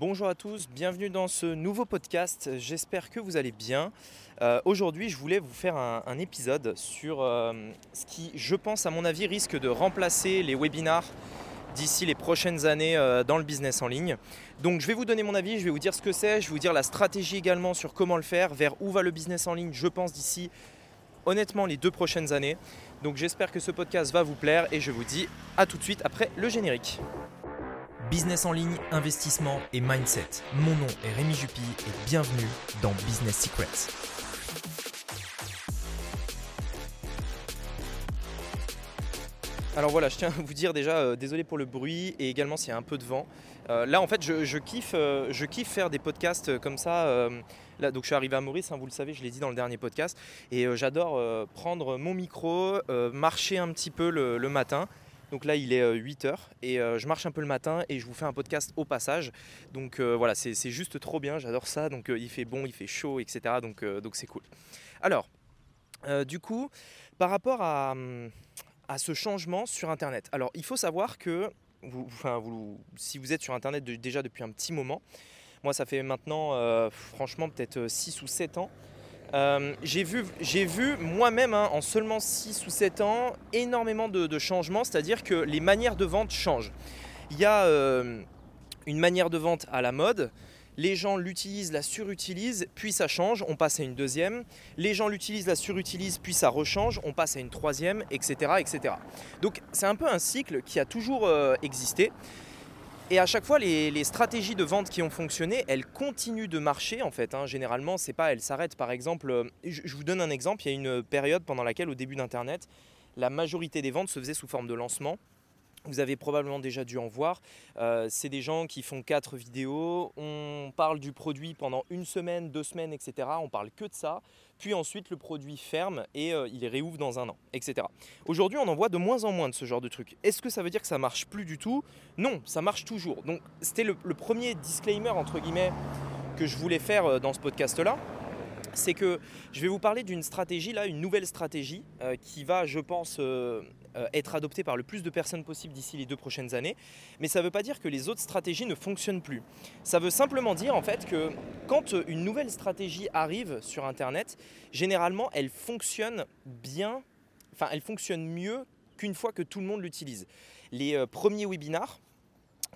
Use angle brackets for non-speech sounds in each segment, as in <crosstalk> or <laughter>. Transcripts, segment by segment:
Bonjour à tous, bienvenue dans ce nouveau podcast. J'espère que vous allez bien. Euh, aujourd'hui, je voulais vous faire un, épisode sur euh, ce qui, je pense, à mon avis, risque de remplacer les webinars d'ici les prochaines années euh, dans le business en ligne. Donc je vais vous donner mon avis, je vais vous dire ce que c'est, je vais vous dire la stratégie également sur comment le faire, vers où va le business en ligne, je pense, d'ici honnêtement les deux prochaines années. Donc j'espère que ce podcast va vous plaire et je vous dis à tout de suite après le générique. Business en ligne, investissement et mindset. Mon nom est Rémi Jupy et bienvenue dans Business Secrets. Alors voilà, je tiens à vous dire déjà, euh, désolé pour le bruit et également s'il y a un peu de vent. Euh, là en fait, je, kiffe, euh, je kiffe faire des podcasts comme ça. là, donc je suis arrivé à Maurice, hein, vous le savez, je l'ai dit dans le dernier podcast. Et j'adore prendre mon micro, marcher un petit peu le matin donc là, il est 8h euh, et euh, je marche un peu le matin et je vous fais un podcast au passage. Donc euh, voilà, c'est juste trop bien, j'adore ça. Donc il fait bon, il fait chaud, etc. Donc c'est cool. Alors, du coup, par rapport à, ce changement sur Internet, alors il faut savoir que vous, si vous êtes sur Internet déjà depuis un petit moment, moi ça fait maintenant franchement peut-être 6 ou 7 ans euh, j'ai vu, vu moi-même hein, en seulement 6 ou 7 ans énormément de, changements, c'est-à-dire que les manières de vente changent. Il y a euh, une manière de vente à la mode, les gens l'utilisent, la surutilisent, puis ça change, on passe à une deuxième, les gens l'utilisent, la surutilisent, puis ça rechange, on passe à une troisième, etc. etc. Donc c'est un peu un cycle qui a toujours euh, existé. Et à chaque fois, les, stratégies de vente qui ont fonctionné, elles continuent de marcher en fait. Hein. Généralement, c'est pas elles s'arrêtent. Par exemple, euh, je, vous donne un exemple. Il y a une période pendant laquelle, au début d'Internet, la majorité des ventes se faisaient sous forme de lancement. Vous avez probablement déjà dû en voir. Euh, c'est des gens qui font quatre vidéos. On parle du produit pendant une semaine, deux semaines, etc. On parle que de ça. Puis ensuite, le produit ferme et euh, il réouvre dans un an, etc. Aujourd'hui, on en voit de moins en moins de ce genre de trucs. Est-ce que ça veut dire que ça marche plus du tout? Non, ça marche toujours. Donc, c'était le, premier disclaimer entre guillemets que je voulais faire euh, dans ce podcast-là c'est que je vais vous parler d'une stratégie, là, une nouvelle stratégie euh, qui va, je pense, euh, euh, être adoptée par le plus de personnes possible d'ici les deux prochaines années. Mais ça ne veut pas dire que les autres stratégies ne fonctionnent plus. Ça veut simplement dire en fait que quand une nouvelle stratégie arrive sur Internet, généralement, elle fonctionne bien, enfin, elle fonctionne mieux qu'une fois que tout le monde l'utilise. Les premiers webinars,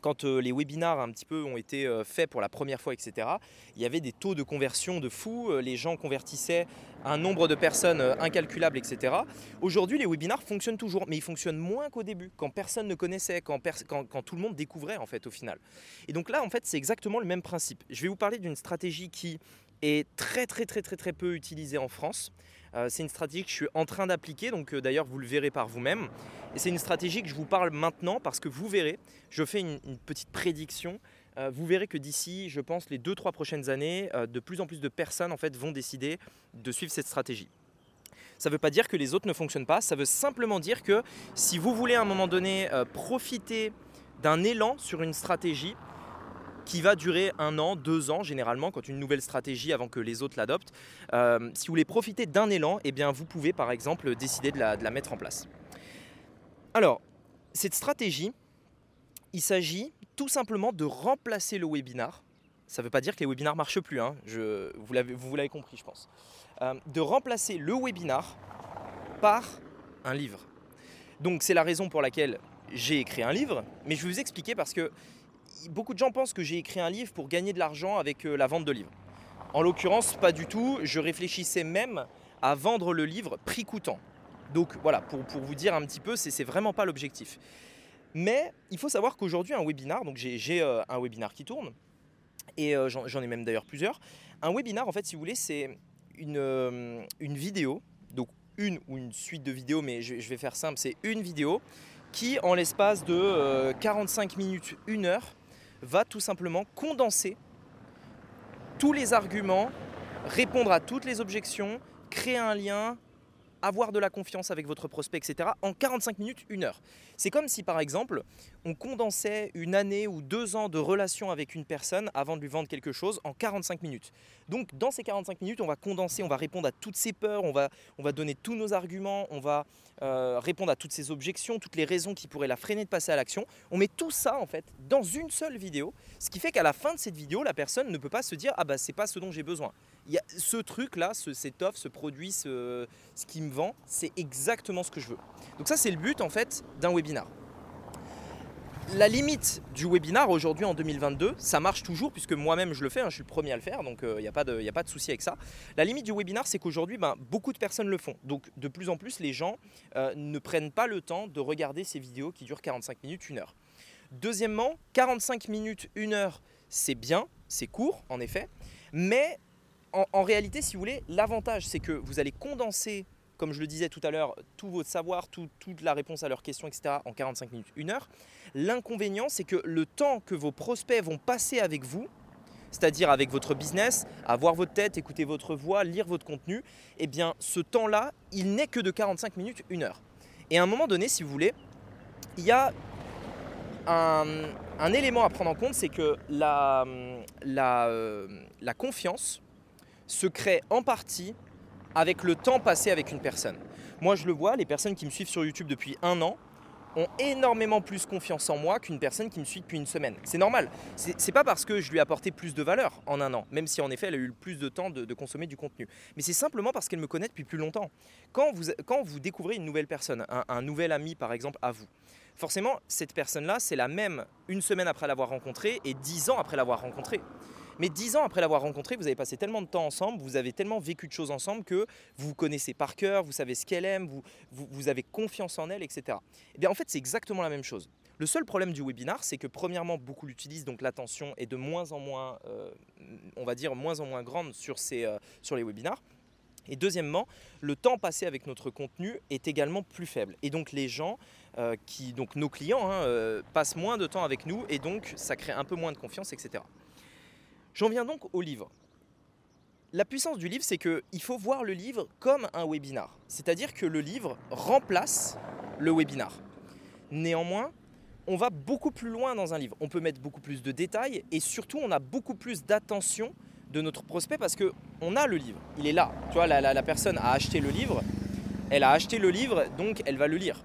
quand euh, les webinars un petit peu ont été euh, faits pour la première fois, etc., il y avait des taux de conversion de fou, euh, les gens convertissaient un nombre de personnes incalculable, etc. Aujourd'hui, les webinars fonctionnent toujours, mais ils fonctionnent moins qu'au début, quand personne ne connaissait, quand, quand, tout le monde découvrait en fait au final. Et donc là, en fait, c'est exactement le même principe. Je vais vous parler d'une stratégie qui est très très très très très peu utilisée en France. Euh, c'est une stratégie que je suis en train d'appliquer, donc euh, d'ailleurs vous le verrez par vous-même. Et c'est une stratégie que je vous parle maintenant parce que vous verrez, je fais une, petite prédiction. Euh, vous verrez que d'ici, je pense, les 2-3 prochaines années, de plus en plus de personnes vont décider de suivre cette stratégie. Ça ne veut pas dire que les autres ne fonctionnent pas, ça veut simplement dire que si vous voulez à un moment donné profiter d'un élan sur une stratégie, qui va durer un an, deux ans généralement, quand une nouvelle stratégie avant que les autres l'adoptent. Euh, si vous voulez profiter d'un élan, eh bien vous pouvez par exemple décider de la, mettre en place. Alors, cette stratégie, il s'agit tout simplement de remplacer le webinar. Ça ne veut pas dire que les webinars ne marchent plus, hein. je, vous l'avez compris je pense. Euh, de remplacer le webinar par un livre. Donc c'est la raison pour laquelle j'ai écrit un livre, mais je vais vous expliquer parce que beaucoup de gens pensent que j'ai écrit un livre pour gagner de l'argent avec euh, la vente de livres. En l'occurrence, pas du tout. Je réfléchissais même à vendre le livre prix coûtant. Donc voilà, pour, vous dire un petit peu, c'est vraiment pas l'objectif. Mais il faut savoir qu'aujourd'hui, un webinar, donc j'ai euh, un webinar qui tourne, et euh, j'en ai même d'ailleurs plusieurs. Un webinar, en fait, si vous voulez, c'est une, vidéo, donc une ou une suite de vidéos, mais je, je vais faire simple, c'est une vidéo qui, en l'espace de 45 minutes, une heure, va tout simplement condenser tous les arguments, répondre à toutes les objections, créer un lien, avoir de la confiance avec votre prospect, etc., en 45 minutes, une heure. C'est comme si, par exemple, on condensait une année ou deux ans de relation avec une personne avant de lui vendre quelque chose en 45 minutes. Donc, dans ces 45 minutes, on va condenser, on va répondre à toutes ses peurs, on va, on va donner tous nos arguments, on va euh, répondre à toutes ses objections, toutes les raisons qui pourraient la freiner de passer à l'action. On met tout ça, en fait, dans une seule vidéo, ce qui fait qu'à la fin de cette vidéo, la personne ne peut pas se dire Ah, bah, c'est pas ce dont j'ai besoin. Il y a ce truc-là, ce, cette offre, ce produit, ce, ce qui me vend, c'est exactement ce que je veux. Donc ça, c'est le but en fait d'un webinar. La limite du webinar aujourd'hui en 2022, ça marche toujours puisque moi-même je le fais, hein, je suis le premier à le faire, donc il n'y a pas de, y a pas de souci avec ça. La limite du webinar, c'est qu'aujourd'hui, ben, beaucoup de personnes le font. Donc de plus en plus, les gens euh, ne prennent pas le temps de regarder ces vidéos qui durent 45 minutes, 1 heure. Deuxièmement, 45 minutes, 1 heure, c'est bien, c'est court en effet, mais en, réalité, si vous voulez, l'avantage, c'est que vous allez condenser, comme je le disais tout à l'heure, tout votre savoir, toute la réponse à leurs questions, etc., en 45 minutes, une heure. L'inconvénient, c'est que le temps que vos prospects vont passer avec vous, c'est-à-dire avec votre business, à voir votre tête, écouter votre voix, lire votre contenu, eh bien, ce temps-là, il n'est que de 45 minutes, une heure. Et à un moment donné, si vous voulez, il y a un, élément à prendre en compte, c'est que la, la, euh, la confiance, se crée en partie avec le temps passé avec une personne. Moi, je le vois, les personnes qui me suivent sur YouTube depuis un an ont énormément plus confiance en moi qu'une personne qui me suit depuis une semaine. C'est normal. C'est pas parce que je lui ai apporté plus de valeur en un an, même si en effet elle a eu plus de temps de, consommer du contenu. Mais c'est simplement parce qu'elle me connaît depuis plus longtemps. Quand vous, découvrez une nouvelle personne, un, un nouvel ami par exemple à vous, forcément cette personne-là, c'est la même une semaine après l'avoir rencontrée et dix ans après l'avoir rencontrée. Mais dix ans après l'avoir rencontré, vous avez passé tellement de temps ensemble, vous avez tellement vécu de choses ensemble que vous vous connaissez par cœur, vous savez ce qu'elle aime, vous, vous, avez confiance en elle, etc. Et eh bien en fait, c'est exactement la même chose. Le seul problème du webinar, c'est que premièrement, beaucoup l'utilisent, donc l'attention est de moins en moins, euh, on va dire, moins en moins grande sur, ces, euh, sur les webinars. Et deuxièmement, le temps passé avec notre contenu est également plus faible. Et donc les gens, euh, qui, donc nos clients, hein, passent moins de temps avec nous et donc ça crée un peu moins de confiance, etc. J'en viens donc au livre. La puissance du livre, c'est qu'il faut voir le livre comme un webinar. C'est-à-dire que le livre remplace le webinar. Néanmoins, on va beaucoup plus loin dans un livre. On peut mettre beaucoup plus de détails et surtout, on a beaucoup plus d'attention de notre prospect parce qu'on a le livre. Il est là. Tu vois, la, personne a acheté le livre. Elle a acheté le livre, donc elle va le lire.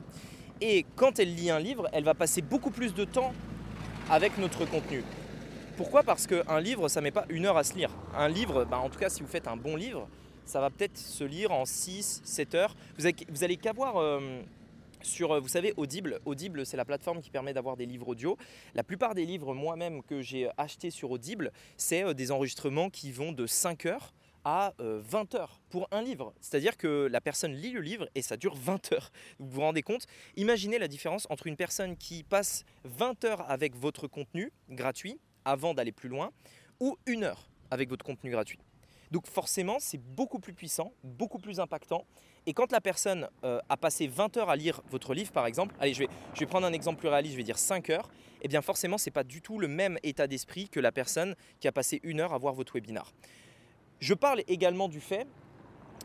Et quand elle lit un livre, elle va passer beaucoup plus de temps avec notre contenu. Pourquoi Parce qu'un livre, ça ne met pas une heure à se lire. Un livre, bah, en tout cas si vous faites un bon livre, ça va peut-être se lire en 6, 7 heures. Vous, vous allez qu'avoir... Euh, sur, euh, vous savez, Audible. Audible, c'est la plateforme qui permet d'avoir des livres audio. La plupart des livres moi-même que j'ai achetés sur Audible, c'est euh, des enregistrements qui vont de 5 heures à 20 heures pour un livre. C'est-à-dire que la personne lit le livre et ça dure <laughs> 20 heures. Vous vous rendez compte? Imaginez la différence entre une personne qui passe 20 heures avec votre contenu gratuit avant d'aller plus loin, ou une heure avec votre contenu gratuit. Donc forcément, c'est beaucoup plus puissant, beaucoup plus impactant. Et quand la personne euh, a passé 20 heures à lire votre livre, par exemple, allez, je vais, je prendre un exemple plus réaliste, je vais dire 5 heures, eh bien forcément, ce n'est pas du tout le même état d'esprit que la personne qui a passé une heure à voir votre webinar. Je parle également du fait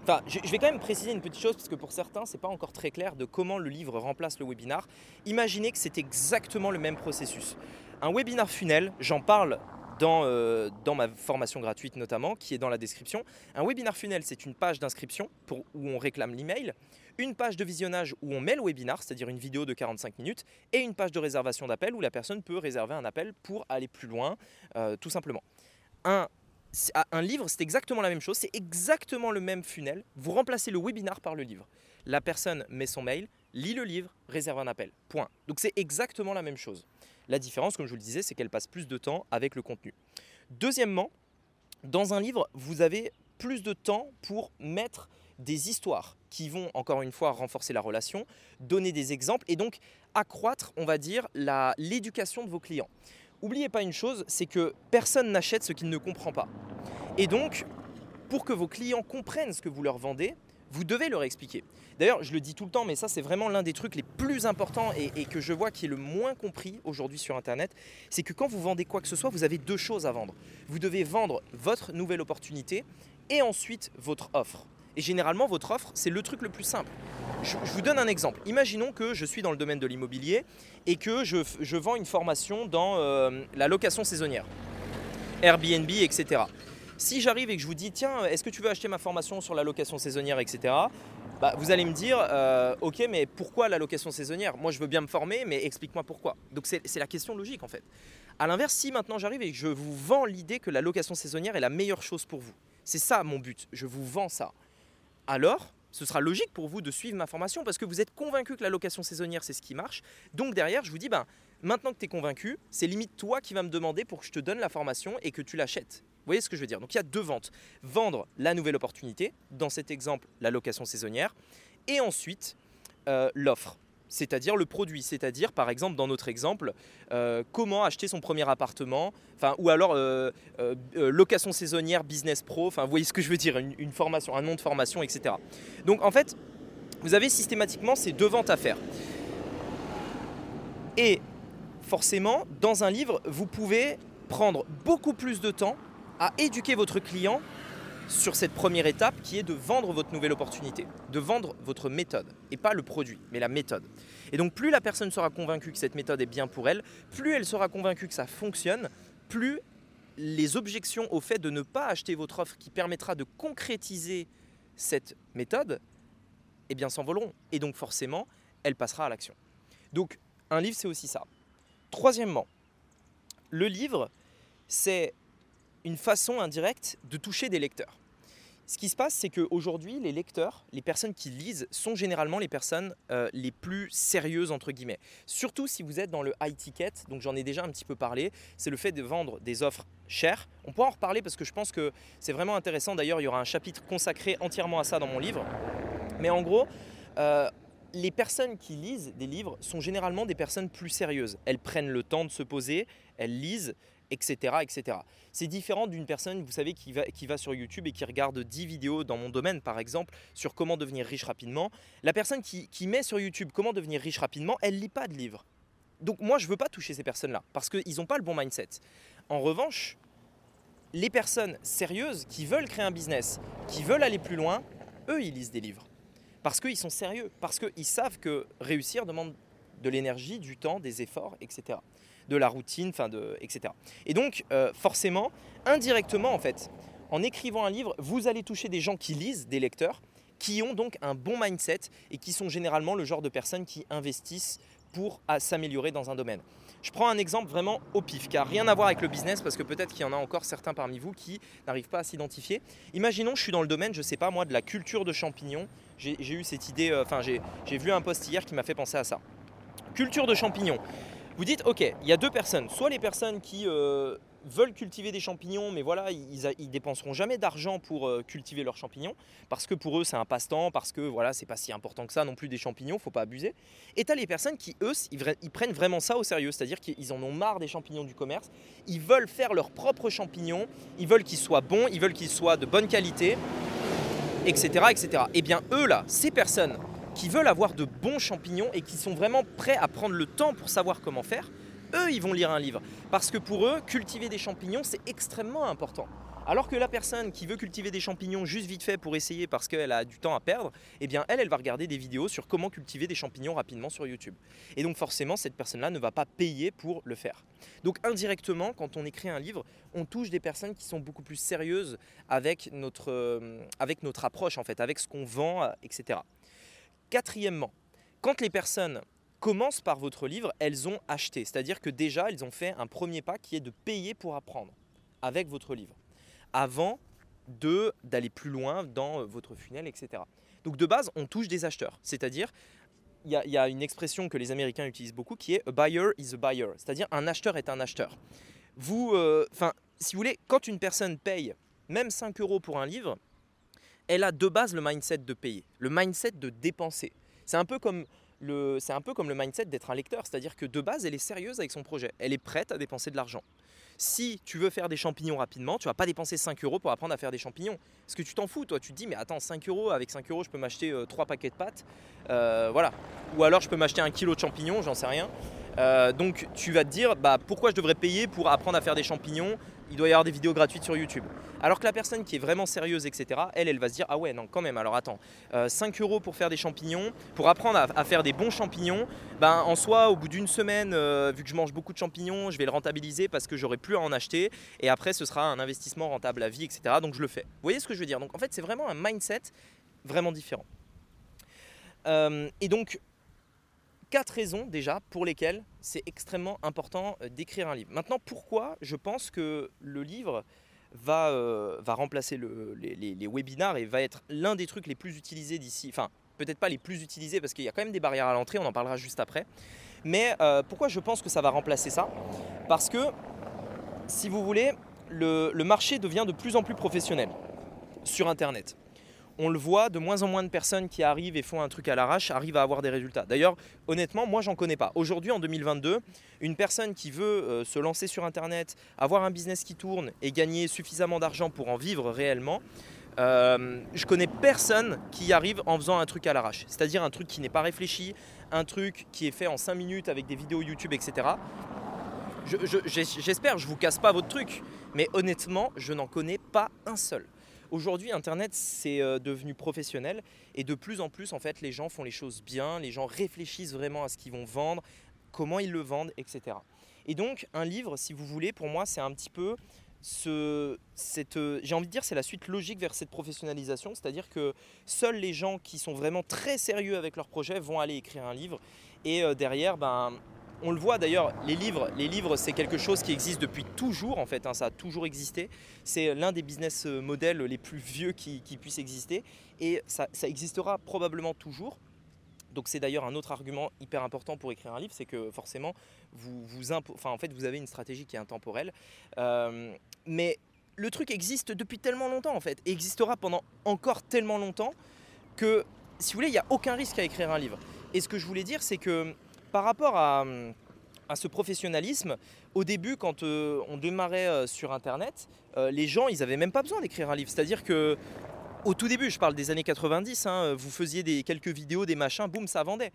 Enfin, je, vais quand même préciser une petite chose parce que pour certains, c'est pas encore très clair de comment le livre remplace le webinar. Imaginez que c'est exactement le même processus. Un webinar funnel, j'en parle dans, euh, dans, ma formation gratuite notamment, qui est dans la description. Un webinar funnel, c'est une page d'inscription où on réclame l'email, une page de visionnage où on met le webinar, c'est-à-dire une vidéo de 45 minutes, et une page de réservation d'appel où la personne peut réserver un appel pour aller plus loin, euh, tout simplement. Un ah, un livre, c'est exactement la même chose, c'est exactement le même funnel. Vous remplacez le webinar par le livre. La personne met son mail, lit le livre, réserve un appel. Point. Donc c'est exactement la même chose. La différence, comme je vous le disais, c'est qu'elle passe plus de temps avec le contenu. Deuxièmement, dans un livre, vous avez plus de temps pour mettre des histoires qui vont encore une fois renforcer la relation, donner des exemples et donc accroître, on va dire, l'éducation de vos clients. Oubliez pas une chose, c'est que personne n'achète ce qu'il ne comprend pas. Et donc, pour que vos clients comprennent ce que vous leur vendez, vous devez leur expliquer. D'ailleurs, je le dis tout le temps, mais ça c'est vraiment l'un des trucs les plus importants et, que je vois qui est le moins compris aujourd'hui sur Internet, c'est que quand vous vendez quoi que ce soit, vous avez deux choses à vendre. Vous devez vendre votre nouvelle opportunité et ensuite votre offre. Et généralement, votre offre, c'est le truc le plus simple. Je, vous donne un exemple. Imaginons que je suis dans le domaine de l'immobilier et que je, vends une formation dans euh, la location saisonnière, Airbnb, etc. Si j'arrive et que je vous dis, tiens, est-ce que tu veux acheter ma formation sur la location saisonnière, etc. Bah, vous allez me dire, euh, ok, mais pourquoi la location saisonnière? Moi, je veux bien me former, mais explique-moi pourquoi. Donc, c'est la question logique, en fait. A l'inverse, si maintenant j'arrive et que je vous vends l'idée que la location saisonnière est la meilleure chose pour vous, c'est ça mon but, je vous vends ça. Alors, ce sera logique pour vous de suivre ma formation parce que vous êtes convaincu que la location saisonnière c'est ce qui marche. Donc derrière, je vous dis, ben, maintenant que tu es convaincu, c'est limite toi qui vas me demander pour que je te donne la formation et que tu l'achètes. Vous voyez ce que je veux dire? Donc il y a deux ventes. Vendre la nouvelle opportunité, dans cet exemple la location saisonnière, et ensuite euh, l'offre c'est-à-dire le produit, c'est-à-dire par exemple dans notre exemple, euh, comment acheter son premier appartement, ou alors euh, location saisonnière, business pro, vous voyez ce que je veux dire, une, formation, un nom de formation, etc. Donc en fait, vous avez systématiquement ces deux ventes à faire. Et forcément, dans un livre, vous pouvez prendre beaucoup plus de temps à éduquer votre client sur cette première étape qui est de vendre votre nouvelle opportunité, de vendre votre méthode, et pas le produit, mais la méthode. Et donc plus la personne sera convaincue que cette méthode est bien pour elle, plus elle sera convaincue que ça fonctionne, plus les objections au fait de ne pas acheter votre offre qui permettra de concrétiser cette méthode, eh bien s'envoleront. Et donc forcément, elle passera à l'action. Donc un livre, c'est aussi ça. Troisièmement, le livre, c'est une façon indirecte de toucher des lecteurs. Ce qui se passe, c'est qu'aujourd'hui, les lecteurs, les personnes qui lisent, sont généralement les personnes euh, les plus sérieuses, entre guillemets. Surtout si vous êtes dans le high ticket, donc j'en ai déjà un petit peu parlé, c'est le fait de vendre des offres chères. On pourra en reparler parce que je pense que c'est vraiment intéressant. D'ailleurs, il y aura un chapitre consacré entièrement à ça dans mon livre. Mais en gros, euh, les personnes qui lisent des livres sont généralement des personnes plus sérieuses. Elles prennent le temps de se poser, elles lisent, etc. etc. C'est différent d'une personne, vous savez, qui va, sur YouTube et qui regarde 10 vidéos dans mon domaine, par exemple, sur comment devenir riche rapidement. La personne qui, met sur YouTube comment devenir riche rapidement, elle ne lit pas de livres. Donc moi, je ne veux pas toucher ces personnes-là, parce qu'ils n'ont pas le bon mindset. En revanche, les personnes sérieuses qui veulent créer un business, qui veulent aller plus loin, eux, ils lisent des livres. Parce qu'ils sont sérieux, parce qu'ils savent que réussir demande de l'énergie, du temps, des efforts, etc de la routine, enfin de, etc. Et donc, euh, forcément, indirectement, en fait, en écrivant un livre, vous allez toucher des gens qui lisent, des lecteurs, qui ont donc un bon mindset et qui sont généralement le genre de personnes qui investissent pour s'améliorer dans un domaine. Je prends un exemple vraiment au pif, qui n'a rien à voir avec le business, parce que peut-être qu'il y en a encore certains parmi vous qui n'arrivent pas à s'identifier. Imaginons, je suis dans le domaine, je ne sais pas moi, de la culture de champignons. J'ai eu cette idée, euh, enfin j'ai vu un post hier qui m'a fait penser à ça. Culture de champignons. Vous dites, ok, il y a deux personnes. Soit les personnes qui euh, veulent cultiver des champignons, mais voilà, ils, dépenseront jamais d'argent pour euh, cultiver leurs champignons, parce que pour eux c'est un passe-temps, parce que voilà, c'est pas si important que ça non plus des champignons, faut pas abuser. Et as les personnes qui, eux, ils, prennent vraiment ça au sérieux, c'est-à-dire qu'ils en ont marre des champignons du commerce, ils veulent faire leurs propres champignons, ils veulent qu'ils soient bons, ils veulent qu'ils soient de bonne qualité, etc. etc. Et eh bien eux là, ces personnes qui veulent avoir de bons champignons et qui sont vraiment prêts à prendre le temps pour savoir comment faire, eux, ils vont lire un livre. Parce que pour eux, cultiver des champignons, c'est extrêmement important. Alors que la personne qui veut cultiver des champignons juste vite fait pour essayer parce qu'elle a du temps à perdre, eh bien elle, va regarder des vidéos sur comment cultiver des champignons rapidement sur YouTube. Et donc forcément, cette personne-là ne va pas payer pour le faire. Donc indirectement, quand on écrit un livre, on touche des personnes qui sont beaucoup plus sérieuses avec notre, euh, avec notre approche, en fait, avec ce qu'on vend, euh, etc. Quatrièmement, quand les personnes commencent par votre livre, elles ont acheté. C'est-à-dire que déjà, elles ont fait un premier pas qui est de payer pour apprendre avec votre livre, avant d'aller plus loin dans euh, votre funnel, etc. Donc de base, on touche des acheteurs. C'est-à-dire, il y, a une expression que les Américains utilisent beaucoup qui est a buyer is a buyer. C'est-à-dire un acheteur est un acheteur. Vous, euh, enfin, si vous voulez, quand une personne paye même 5 euros pour un livre, elle a de base le mindset de payer, le mindset de dépenser. C'est un peu comme c'est un peu comme le mindset d'être un lecteur, c'est-à-dire que de base, elle est sérieuse avec son projet, elle est prête à dépenser de l'argent. Si tu veux faire des champignons rapidement, tu vas pas dépenser 5 euros pour apprendre à faire des champignons. Parce que tu t'en fous, toi. Tu te dis, mais attends, 5 euros, avec 5 euros, je peux m'acheter 3 euh, paquets de pâtes. Euh, voilà. Ou alors, je peux m'acheter un kilo de champignons, j'en sais rien. Euh, donc tu vas te dire bah, pourquoi je devrais payer pour apprendre à faire des champignons il doit y avoir des vidéos gratuites sur YouTube. Alors que la personne qui est vraiment sérieuse, etc., elle, elle va se dire Ah ouais, non, quand même, alors attends, 5 euh, euros pour faire des champignons, pour apprendre à, faire des bons champignons, ben, en soi, au bout d'une semaine, euh, vu que je mange beaucoup de champignons, je vais le rentabiliser parce que j'aurai plus à en acheter, et après, ce sera un investissement rentable à vie, etc., donc je le fais. Vous voyez ce que je veux dire? Donc en fait, c'est vraiment un mindset vraiment différent. Euh, et donc, quatre raisons déjà pour lesquelles c'est extrêmement important euh, d'écrire un livre. Maintenant, pourquoi je pense que le livre va, euh, remplacer les, webinars et va être l'un des trucs les plus utilisés d'ici, enfin peut-être pas les plus utilisés parce qu'il y a quand même des barrières à l'entrée, on en parlera juste après. Mais euh, pourquoi je pense que ça va remplacer ça? Parce que, si vous voulez, le marché devient de plus en plus professionnel sur Internet on le voit, de moins en moins de personnes qui arrivent et font un truc à l'arrache arrivent à avoir des résultats. D'ailleurs, honnêtement, moi, j'en connais pas. Aujourd'hui, en 2022, une personne qui veut euh, se lancer sur Internet, avoir un business qui tourne et gagner suffisamment d'argent pour en vivre réellement, euh, je connais personne qui arrive en faisant un truc à l'arrache. C'est-à-dire un truc qui n'est pas réfléchi, un truc qui est fait en 5 minutes avec des vidéos YouTube, etc. J'espère, je, je vous casse pas votre truc, mais honnêtement, je n'en connais pas un seul. Aujourd'hui, Internet, c'est euh, devenu professionnel et de plus en plus, en fait, les gens font les choses bien, les gens réfléchissent vraiment à ce qu'ils vont vendre, comment ils le vendent, etc. Et donc, un livre, si vous voulez, pour moi, c'est un petit peu ce, cette, euh, j'ai envie de dire, c'est la suite logique vers cette professionnalisation, c'est-à-dire que seuls les gens qui sont vraiment très sérieux avec leur projet vont aller écrire un livre et euh, derrière, ben, on le voit d'ailleurs, les livres, c'est quelque chose qui existe depuis toujours en fait, hein, ça a toujours existé. C'est l'un des business euh, models les plus vieux qui, puissent exister et ça, existera probablement toujours. Donc c'est d'ailleurs un autre argument hyper important pour écrire un livre, c'est que forcément vous, vous enfin, en fait, vous avez une stratégie qui est intemporelle. Euh, mais le truc existe depuis tellement longtemps en fait, et existera pendant encore tellement longtemps que si vous voulez, il n'y a aucun risque à écrire un livre. Et ce que je voulais dire, c'est que par rapport à, ce professionnalisme, au début, quand euh, on démarrait euh, sur Internet, euh, les gens, ils n'avaient même pas besoin d'écrire un livre. C'est-à-dire que au tout début, je parle des années 90, hein, vous faisiez des, quelques vidéos, des machins, boum, ça vendait.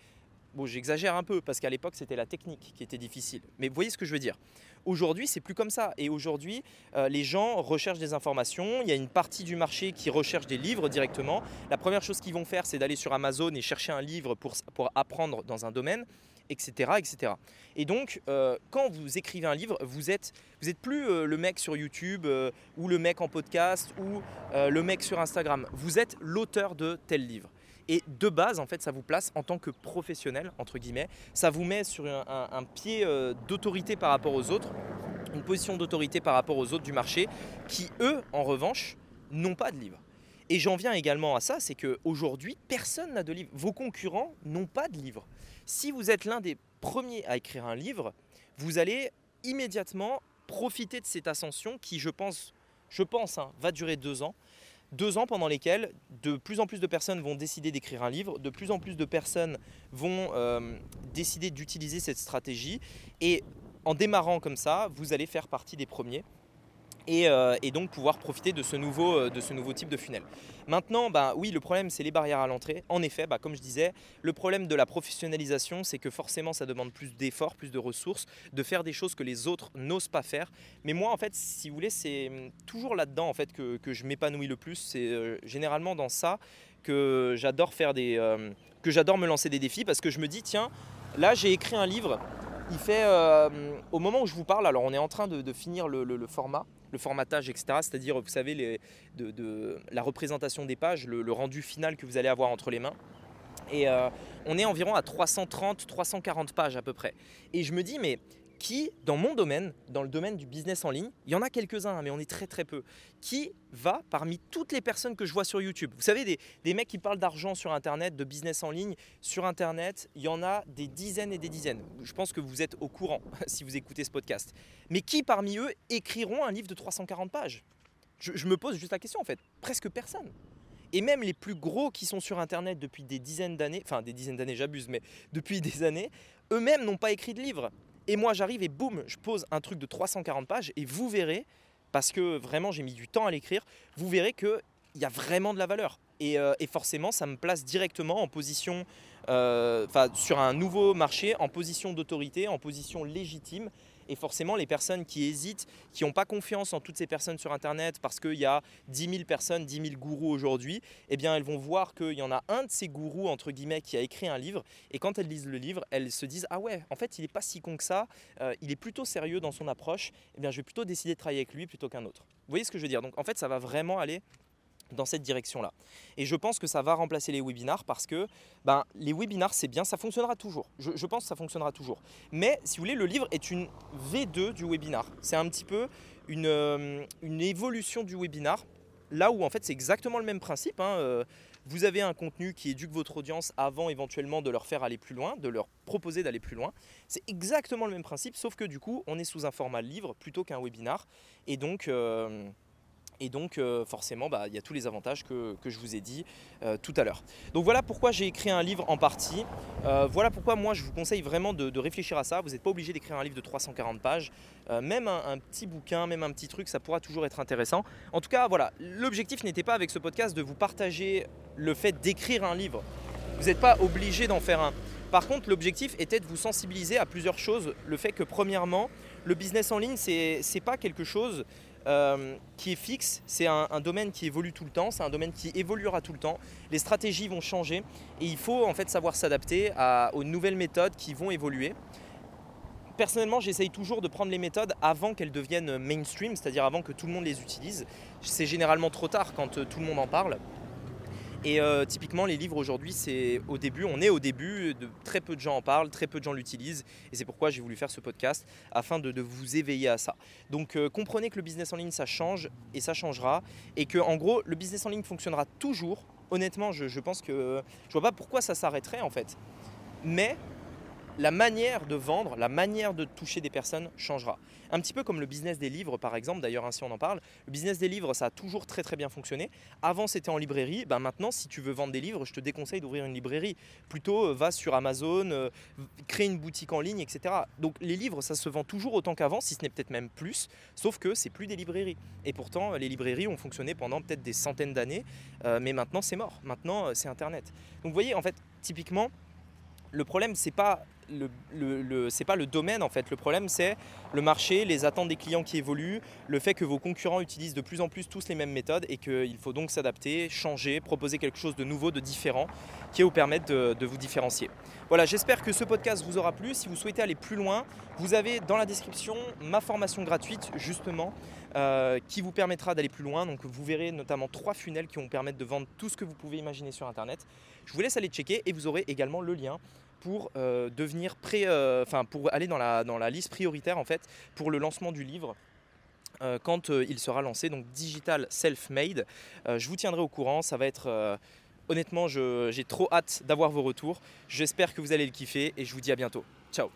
Bon, j'exagère un peu parce qu'à l'époque, c'était la technique qui était difficile. Mais vous voyez ce que je veux dire Aujourd'hui, c'est plus comme ça. Et aujourd'hui, les gens recherchent des informations. Il y a une partie du marché qui recherche des livres directement. La première chose qu'ils vont faire, c'est d'aller sur Amazon et chercher un livre pour, pour apprendre dans un domaine etc. etc. Et donc, euh, quand vous écrivez un livre, vous êtes, plus euh, le mec sur YouTube euh, ou le mec en podcast ou le mec sur Instagram. Vous êtes l'auteur de tel livre. Et de base, en fait, ça vous place en tant que professionnel, entre guillemets. Ça vous met sur un, un pied d'autorité par rapport aux autres, une position d'autorité par rapport aux autres du marché, qui, eux, en revanche, n'ont pas de livre. Et j'en viens également à ça, c'est qu'aujourd'hui, personne n'a de livre. Vos concurrents n'ont pas de livre. Si vous êtes l'un des premiers à écrire un livre, vous allez immédiatement profiter de cette ascension qui, je pense, hein, va durer deux ans. Deux ans pendant lesquels de plus en plus de personnes vont décider d'écrire un livre, de plus en plus de personnes vont euh, décider d'utiliser cette stratégie. Et en démarrant comme ça, vous allez faire partie des premiers. Euh, et, donc pouvoir profiter de ce nouveau, euh, de ce nouveau type de funnel. Maintenant, bah, oui, le problème, c'est les barrières à l'entrée. En effet, bah, comme je disais, le problème de la professionnalisation, c'est que forcément, ça demande plus d'efforts, plus de ressources, de faire des choses que les autres n'osent pas faire. Mais moi, en fait, si vous voulez, c'est hum, toujours là-dedans en fait, que, je m'épanouis le plus. C'est euh, généralement dans ça que j'adore faire des, que j'adore me lancer des défis parce que je me dis, tiens, là, j'ai écrit un livre. Il fait, au moment où je vous parle, alors on est en train de, finir le format, le formatage, etc. C'est-à-dire, vous savez, la représentation des pages, le, rendu final que vous allez avoir entre les mains. Et euh, on est environ à 330, 340 pages à peu près. Et je me dis, mais qui, dans mon domaine, dans le domaine du business en ligne, il y en a quelques-uns, hein, mais on est très très peu, qui va parmi toutes les personnes que je vois sur YouTube. Vous savez, des, mecs qui parlent d'argent sur Internet, de business en ligne, sur Internet, il y en a des dizaines et des dizaines. Je pense que vous êtes au courant <laughs> si vous écoutez ce podcast. Mais qui parmi eux écriront un livre de 340 pages? Je, je me pose juste la question en fait. Presque personne. Et même les plus gros qui sont sur Internet depuis des dizaines d'années, enfin des dizaines d'années j'abuse, mais depuis des années, eux-mêmes n'ont pas écrit de livre. Et moi, j'arrive et boum, je pose un truc de 340 pages et vous verrez, parce que vraiment j'ai mis du temps à l'écrire, vous verrez qu'il y a vraiment de la valeur. Et, et forcément, ça me place directement en position, sur un nouveau marché, en position d'autorité, en position légitime et forcément, les personnes qui hésitent, qui n'ont pas confiance en toutes ces personnes sur Internet parce qu'il y a 10 000 personnes, 10 000 gourous aujourd'hui, eh bien, elles vont voir qu'il y en a un de ces gourous, entre guillemets, qui a écrit un livre. Et quand elles lisent le livre, elles se disent Ah ouais, en fait, il n'est pas si con que ça, euh, il est plutôt sérieux dans son approche. Eh bien, je vais plutôt décider de travailler avec lui plutôt qu'un autre. Vous voyez ce que je veux dire? Donc, en fait, ça va vraiment aller dans cette direction-là. Et je pense que ça va remplacer les webinars parce que ben, les webinars, c'est bien, ça fonctionnera toujours. Je, pense que ça fonctionnera toujours. Mais si vous voulez, le livre est une V2 du webinar. C'est un petit peu une, euh, une, évolution du webinar. Là où en fait c'est exactement le même principe. Hein, euh, vous avez un contenu qui éduque votre audience avant éventuellement de leur faire aller plus loin, de leur proposer d'aller plus loin. C'est exactement le même principe, sauf que du coup on est sous un format livre plutôt qu'un webinar. Et donc... Euh, et donc euh, forcément, bah, il y a tous les avantages que, je vous ai dit euh, tout à l'heure. Donc voilà pourquoi j'ai écrit un livre en partie. Euh, voilà pourquoi moi je vous conseille vraiment de, réfléchir à ça. Vous n'êtes pas obligé d'écrire un livre de 340 pages. même un, petit bouquin, même un petit truc, ça pourra toujours être intéressant. En tout cas, voilà, l'objectif n'était pas avec ce podcast de vous partager le fait d'écrire un livre. Vous n'êtes pas obligé d'en faire un. Par contre, l'objectif était de vous sensibiliser à plusieurs choses. Le fait que premièrement, le business en ligne, c'est pas quelque chose euh, qui est fixe, c'est un, domaine qui évolue tout le temps, c'est un domaine qui évoluera tout le temps. Les stratégies vont changer et il faut en fait savoir s'adapter aux nouvelles méthodes qui vont évoluer. Personnellement, j'essaye toujours de prendre les méthodes avant qu'elles deviennent mainstream, c'est-à-dire avant que tout le monde les utilise. C'est généralement trop tard quand euh, tout le monde en parle. Et euh, typiquement, les livres aujourd'hui, c'est au début, on est au début, très peu de gens en parlent, très peu de gens l'utilisent. Et c'est pourquoi j'ai voulu faire ce podcast, afin de, vous éveiller à ça. Donc euh, comprenez que le business en ligne, ça change et ça changera. Et que en gros, le business en ligne fonctionnera toujours. Honnêtement, je, je pense que je vois pas pourquoi ça s'arrêterait en fait. Mais la manière de vendre, la manière de toucher des personnes changera. Un petit peu comme le business des livres par exemple, d'ailleurs ainsi on en parle. Le business des livres ça a toujours très très bien fonctionné. Avant c'était en librairie, ben maintenant si tu veux vendre des livres, je te déconseille d'ouvrir une librairie. Plutôt euh, va sur Amazon, euh, crée une boutique en ligne, etc. Donc les livres ça se vend toujours autant qu'avant, si ce n'est peut-être même plus, sauf que c'est plus des librairies. Et pourtant les librairies ont fonctionné pendant peut-être des centaines d'années, euh, mais maintenant c'est mort. Maintenant c'est Internet. Donc vous voyez en fait typiquement le problème c'est pas le, pas le domaine en fait. Le problème, c'est le marché, les attentes des clients qui évoluent, le fait que vos concurrents utilisent de plus en plus tous les mêmes méthodes et qu'il faut donc s'adapter, changer, proposer quelque chose de nouveau, de différent, qui vous permettre de, vous différencier. Voilà, j'espère que ce podcast vous aura plu. Si vous souhaitez aller plus loin, vous avez dans la description ma formation gratuite justement. Euh, qui vous permettra d'aller plus loin. Donc vous verrez notamment trois funnels qui vont permettre de vendre tout ce que vous pouvez imaginer sur Internet. Je vous laisse aller checker et vous aurez également le lien pour euh, devenir euh, enfin pour aller dans la, dans la liste prioritaire en fait pour le lancement du livre. Euh, quand il sera lancé, donc Digital Self-Made. je vous tiendrai au courant, ça va être honnêtement, j'ai trop hâte d'avoir vos retours. J'espère que vous allez le kiffer et je vous dis à bientôt. Ciao